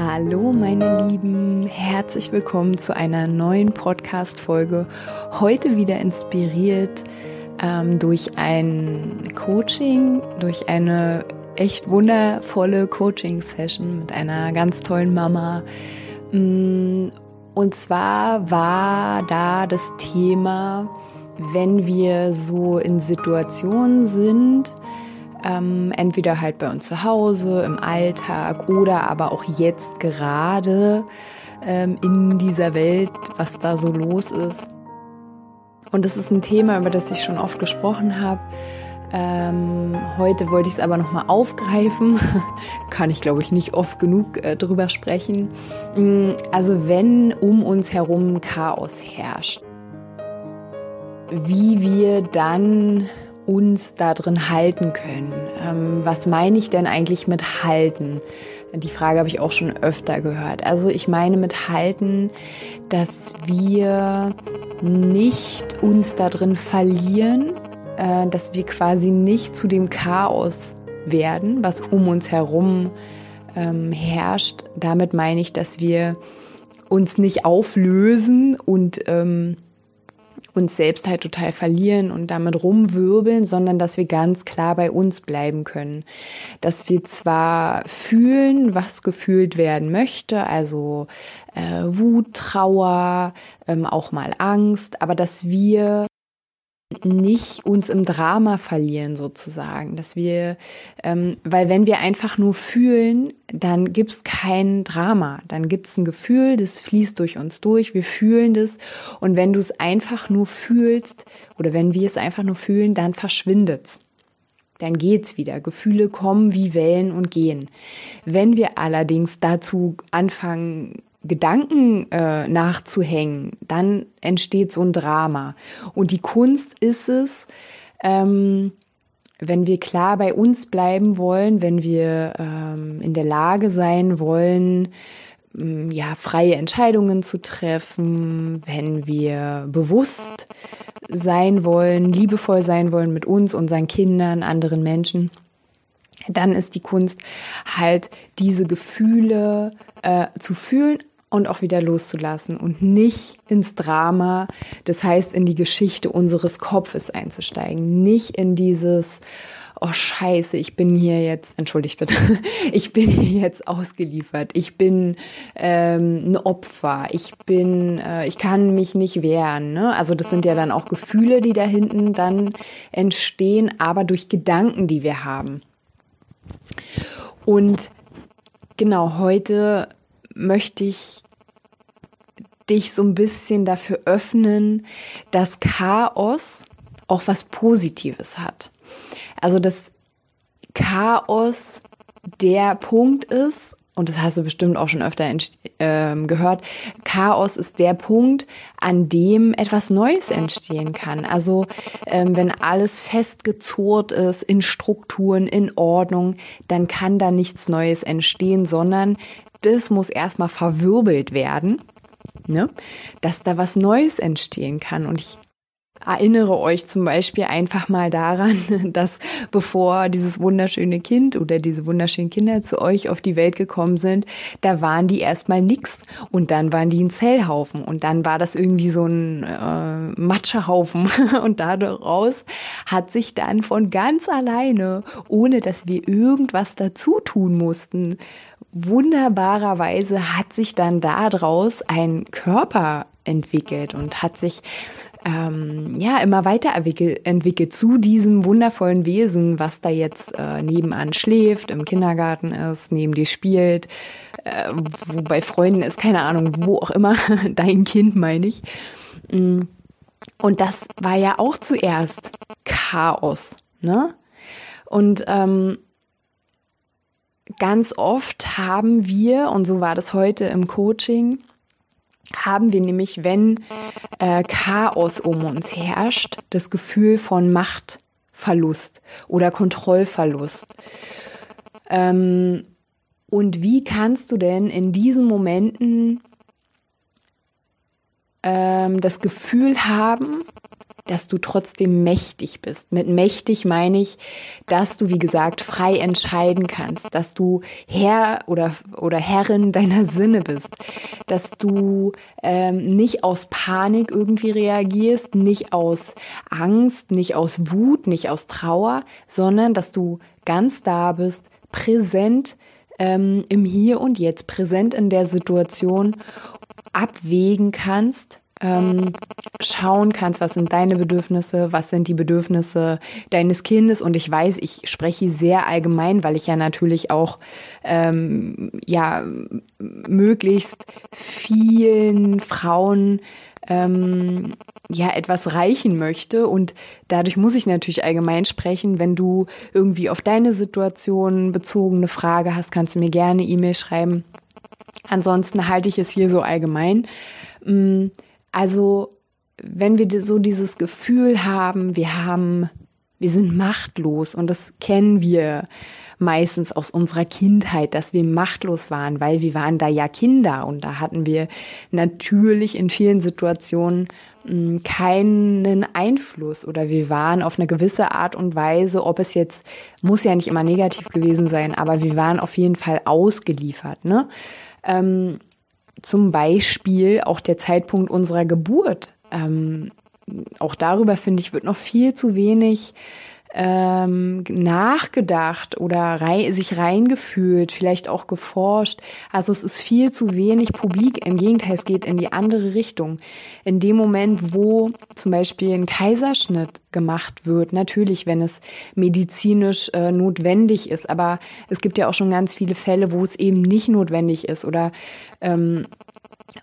Hallo meine Lieben, herzlich willkommen zu einer neuen Podcast-Folge. Heute wieder inspiriert ähm, durch ein Coaching, durch eine echt wundervolle Coaching-Session mit einer ganz tollen Mama. Mm, und zwar war da das Thema, wenn wir so in Situationen sind, ähm, entweder halt bei uns zu Hause, im Alltag oder aber auch jetzt gerade ähm, in dieser Welt, was da so los ist. Und das ist ein Thema, über das ich schon oft gesprochen habe. Ähm, heute wollte ich es aber nochmal aufgreifen. Kann ich, glaube ich, nicht oft genug äh, drüber sprechen. Mm, also wenn um uns herum Chaos herrscht, wie wir dann uns da drin halten können. Ähm, was meine ich denn eigentlich mit halten? Die Frage habe ich auch schon öfter gehört. Also ich meine mit halten, dass wir nicht uns da drin verlieren, äh, dass wir quasi nicht zu dem Chaos werden, was um uns herum ähm, herrscht. Damit meine ich, dass wir uns nicht auflösen und ähm, uns selbst halt total verlieren und damit rumwirbeln, sondern dass wir ganz klar bei uns bleiben können. Dass wir zwar fühlen, was gefühlt werden möchte, also äh, Wut, Trauer, ähm, auch mal Angst, aber dass wir nicht uns im Drama verlieren sozusagen, dass wir, ähm, weil wenn wir einfach nur fühlen, dann gibt's kein Drama, dann gibt's ein Gefühl, das fließt durch uns durch, wir fühlen das und wenn du es einfach nur fühlst oder wenn wir es einfach nur fühlen, dann verschwindet's. Dann geht's wieder. Gefühle kommen wie Wellen und gehen. Wenn wir allerdings dazu anfangen, Gedanken äh, nachzuhängen, dann entsteht so ein Drama. Und die Kunst ist es, ähm, wenn wir klar bei uns bleiben wollen, wenn wir ähm, in der Lage sein wollen, ähm, ja, freie Entscheidungen zu treffen, wenn wir bewusst sein wollen, liebevoll sein wollen mit uns, unseren Kindern, anderen Menschen, dann ist die Kunst halt diese Gefühle äh, zu fühlen, und auch wieder loszulassen und nicht ins Drama, das heißt in die Geschichte unseres Kopfes einzusteigen, nicht in dieses oh scheiße, ich bin hier jetzt, entschuldigt bitte, ich bin hier jetzt ausgeliefert, ich bin ähm, ein Opfer, ich bin, äh, ich kann mich nicht wehren. Ne? Also das sind ja dann auch Gefühle, die da hinten dann entstehen, aber durch Gedanken, die wir haben. Und genau heute möchte ich dich so ein bisschen dafür öffnen, dass Chaos auch was Positives hat. Also dass Chaos der Punkt ist, und das hast du bestimmt auch schon öfter äh, gehört, Chaos ist der Punkt, an dem etwas Neues entstehen kann. Also ähm, wenn alles festgezurrt ist in Strukturen, in Ordnung, dann kann da nichts Neues entstehen, sondern das muss erstmal verwirbelt werden, ne? dass da was Neues entstehen kann. Und ich erinnere euch zum Beispiel einfach mal daran, dass bevor dieses wunderschöne Kind oder diese wunderschönen Kinder zu euch auf die Welt gekommen sind, da waren die erstmal nix und dann waren die ein Zellhaufen und dann war das irgendwie so ein äh, Matschehaufen. Und daraus hat sich dann von ganz alleine, ohne dass wir irgendwas dazu tun mussten, wunderbarerweise hat sich dann daraus ein Körper entwickelt und hat sich ähm, ja immer weiter entwickelt zu diesem wundervollen Wesen, was da jetzt äh, nebenan schläft, im Kindergarten ist, neben dir spielt, äh, wo bei Freunden ist, keine Ahnung, wo auch immer, dein Kind meine ich. Mm. Und das war ja auch zuerst Chaos, ne? Und ähm, ganz oft haben wir, und so war das heute im Coaching, haben wir nämlich, wenn äh, Chaos um uns herrscht, das Gefühl von Machtverlust oder Kontrollverlust. Ähm, und wie kannst du denn in diesen Momenten ähm, das Gefühl haben, dass du trotzdem mächtig bist. Mit mächtig meine ich, dass du, wie gesagt, frei entscheiden kannst, dass du Herr oder, oder Herrin deiner Sinne bist, dass du ähm, nicht aus Panik irgendwie reagierst, nicht aus Angst, nicht aus Wut, nicht aus Trauer, sondern dass du ganz da bist, präsent ähm, im Hier und Jetzt, präsent in der Situation, abwägen kannst, ähm, schauen kannst, was sind deine Bedürfnisse, was sind die Bedürfnisse deines Kindes. Und ich weiß, ich spreche sehr allgemein, weil ich ja natürlich auch ähm, ja möglichst vielen Frauen ähm, ja etwas reichen möchte und dadurch muss ich natürlich allgemein sprechen. Wenn du irgendwie auf deine Situation bezogene Frage hast, kannst du mir gerne E-Mail schreiben. Ansonsten halte ich es hier so allgemein. Mm, also, wenn wir so dieses Gefühl haben, wir haben, wir sind machtlos und das kennen wir meistens aus unserer Kindheit, dass wir machtlos waren, weil wir waren da ja Kinder und da hatten wir natürlich in vielen Situationen hm, keinen Einfluss oder wir waren auf eine gewisse Art und Weise, ob es jetzt, muss ja nicht immer negativ gewesen sein, aber wir waren auf jeden Fall ausgeliefert, ne? Ähm, zum Beispiel auch der Zeitpunkt unserer Geburt. Ähm, auch darüber, finde ich, wird noch viel zu wenig ähm, nachgedacht oder rei sich reingefühlt, vielleicht auch geforscht. Also es ist viel zu wenig publik. Im Gegenteil, es geht in die andere Richtung. In dem Moment, wo zum Beispiel ein Kaiserschnitt gemacht wird, natürlich, wenn es medizinisch äh, notwendig ist, aber es gibt ja auch schon ganz viele Fälle, wo es eben nicht notwendig ist oder ähm,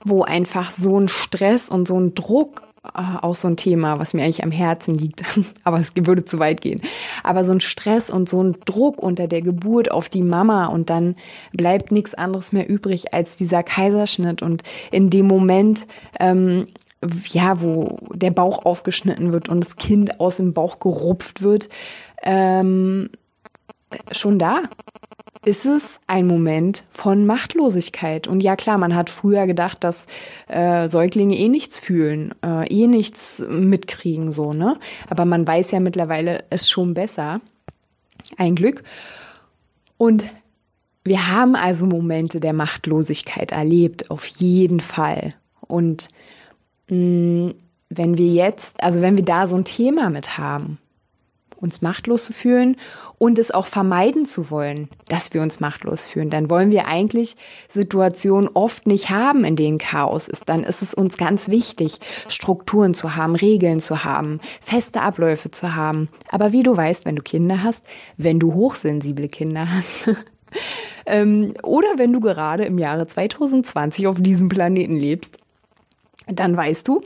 wo einfach so ein Stress und so ein Druck Ah, auch so ein Thema, was mir eigentlich am Herzen liegt. Aber es würde zu weit gehen. Aber so ein Stress und so ein Druck unter der Geburt auf die Mama und dann bleibt nichts anderes mehr übrig als dieser Kaiserschnitt. Und in dem Moment, ähm, ja, wo der Bauch aufgeschnitten wird und das Kind aus dem Bauch gerupft wird, ähm, schon da ist es ein Moment von Machtlosigkeit. Und ja klar, man hat früher gedacht, dass äh, Säuglinge eh nichts fühlen, äh, eh nichts mitkriegen, so, ne? Aber man weiß ja mittlerweile es schon besser. Ein Glück. Und wir haben also Momente der Machtlosigkeit erlebt, auf jeden Fall. Und mh, mm, wenn wir jetzt, also wenn wir da so ein Thema mit haben, uns machtlos zu fühlen und es auch vermeiden zu wollen, dass wir uns machtlos fühlen. Dann wollen wir eigentlich Situationen oft nicht haben, in denen Chaos ist. Dann ist es uns ganz wichtig, Strukturen zu haben, Regeln zu haben, feste Abläufe zu haben. Aber wie du weißt, wenn du Kinder hast, wenn du hochsensible Kinder hast, ähm, oder wenn du gerade im Jahre 2020 auf diesem Planeten lebst, dann weißt du,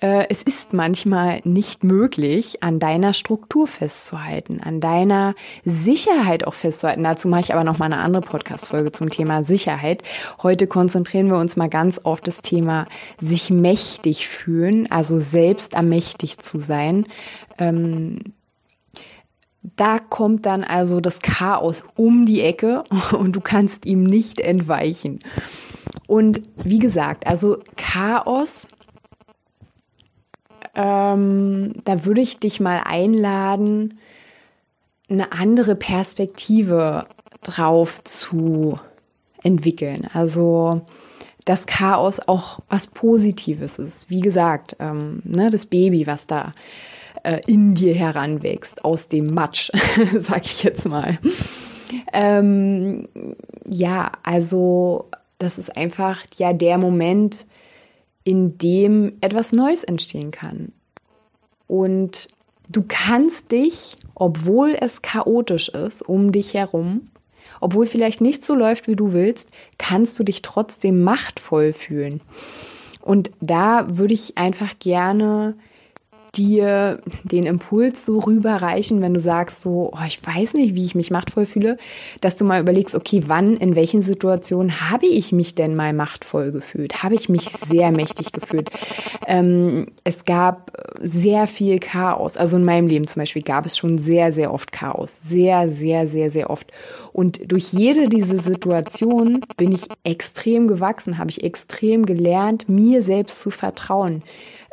es ist manchmal nicht möglich, an deiner Struktur festzuhalten, an deiner Sicherheit auch festzuhalten. Dazu mache ich aber noch mal eine andere Podcast-Folge zum Thema Sicherheit. Heute konzentrieren wir uns mal ganz auf das Thema sich mächtig fühlen, also selbst ermächtigt zu sein. Ähm, da kommt dann also das Chaos um die Ecke und du kannst ihm nicht entweichen. Und wie gesagt, also Chaos ähm, da würde ich dich mal einladen, eine andere Perspektive drauf zu entwickeln. Also dass Chaos auch was Positives ist. Wie gesagt, ähm, ne, das Baby, was da äh, in dir heranwächst, aus dem Matsch, sag ich jetzt mal. Ähm, ja, also das ist einfach ja der Moment, in dem etwas Neues entstehen kann. Und du kannst dich, obwohl es chaotisch ist um dich herum, obwohl vielleicht nicht so läuft, wie du willst, kannst du dich trotzdem machtvoll fühlen. Und da würde ich einfach gerne dir den Impuls so rüberreichen, wenn du sagst so, oh, ich weiß nicht, wie ich mich machtvoll fühle, dass du mal überlegst, okay, wann, in welchen Situationen habe ich mich denn mal machtvoll gefühlt? Habe ich mich sehr mächtig gefühlt? Ähm, es gab sehr viel Chaos. Also in meinem Leben zum Beispiel gab es schon sehr, sehr oft Chaos. Sehr, sehr, sehr, sehr oft. Und durch jede dieser Situationen bin ich extrem gewachsen, habe ich extrem gelernt, mir selbst zu vertrauen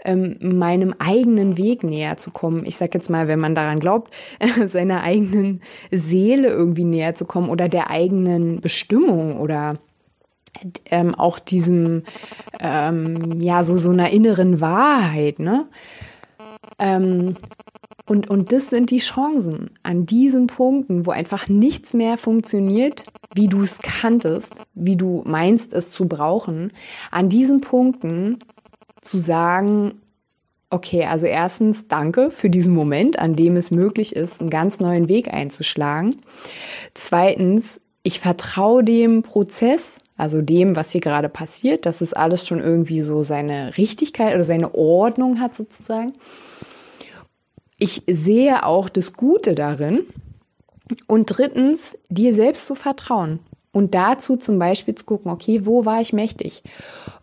ähm, meinem eigenen Weg näher zu kommen. Ich sag jetzt mal, wenn man daran glaubt, seiner eigenen Seele irgendwie näher zu kommen oder der eigenen Bestimmung oder ähm, auch diesem, ähm, ja, so, so einer inneren Wahrheit, ne? Ähm, und, und das sind die Chancen an diesen Punkten, wo einfach nichts mehr funktioniert, wie du es kanntest, wie du meinst es zu brauchen. An diesen Punkten zu sagen, okay, also erstens danke für diesen Moment, an dem es möglich ist, einen ganz neuen Weg einzuschlagen. Zweitens, ich vertraue dem Prozess, also dem, was hier gerade passiert, dass es alles schon irgendwie so seine Richtigkeit oder seine Ordnung hat sozusagen. Ich sehe auch das Gute darin. Und drittens, dir selbst zu vertrauen. Und dazu zum Beispiel zu gucken, okay, wo war ich mächtig?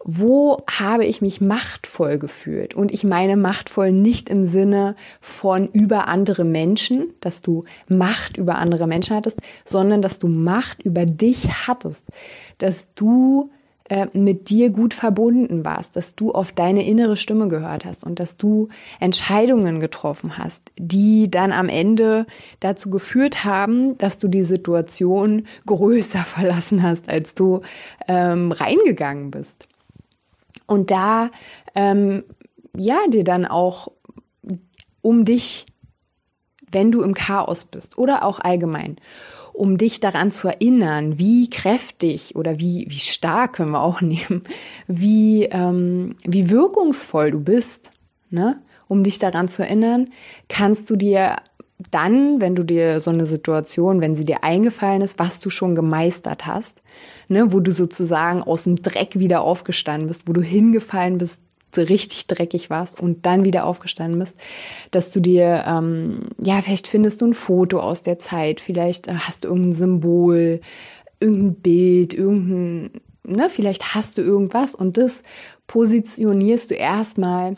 Wo habe ich mich machtvoll gefühlt? Und ich meine machtvoll nicht im Sinne von über andere Menschen, dass du Macht über andere Menschen hattest, sondern dass du Macht über dich hattest, dass du äh, mit dir gut verbunden warst, dass du auf deine innere Stimme gehört hast und dass du Entscheidungen getroffen hast, die dann am Ende dazu geführt haben, dass du die Situation größer verlassen hast, als du ähm, reingegangen bist. Und da, ähm, ja, dir dann auch um dich, wenn du im Chaos bist oder auch allgemein, um dich daran zu erinnern, wie kräftig oder wie, wie stark können wir auch nehmen, wie, ähm, wie wirkungsvoll du bist, ne? um dich daran zu erinnern, kannst du dir dann, wenn du dir so eine Situation, wenn sie dir eingefallen ist, was du schon gemeistert hast, ne, wo du sozusagen aus dem Dreck wieder aufgestanden bist, wo du hingefallen bist, richtig dreckig warst und dann wieder aufgestanden bist, dass du dir, ähm, ja, vielleicht findest du ein Foto aus der Zeit, vielleicht äh, hast du irgendein Symbol, irgendein Bild, irgendein, ne, vielleicht hast du irgendwas und das positionierst du erstmal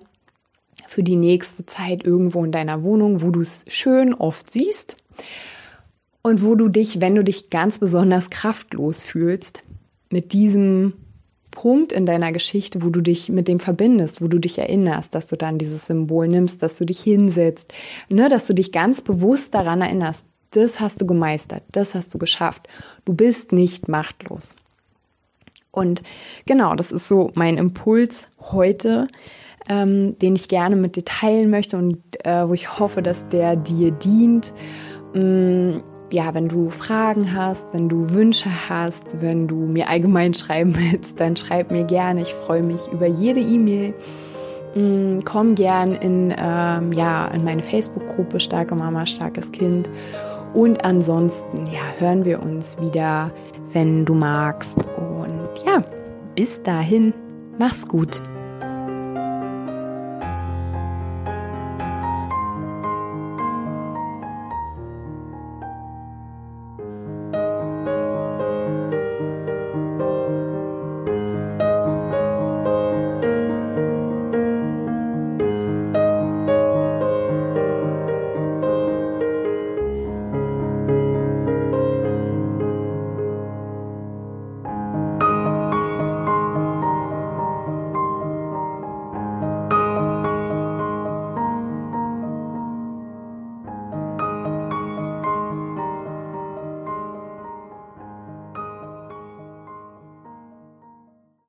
für die nächste Zeit irgendwo in deiner Wohnung, wo du es schön oft siehst und wo du dich, wenn du dich ganz besonders kraftlos fühlst, mit diesem Punkt in deiner Geschichte, wo du dich mit dem verbindest, wo du dich erinnerst, dass du dann dieses Symbol nimmst, dass du dich hinsetzt, ne, dass du dich ganz bewusst daran erinnerst, das hast du gemeistert, das hast du geschafft. Du bist nicht machtlos. Und genau, das ist so mein Impuls heute, ähm, den ich gerne mit dir teilen möchte und äh, wo ich hoffe, dass der dir dient. Ähm, ja, wenn du Fragen hast, wenn du Wünsche hast, wenn du mir allgemein schreiben willst, dann schreib mir gerne. Ich freue mich über jede E-Mail. Mm, komm gern in, ähm, ja, in meine Facebook-Gruppe Starke Mama, starkes Kind. Und ansonsten, ja, hören wir uns wieder, wenn du magst. Und ja, bis dahin, mach's gut.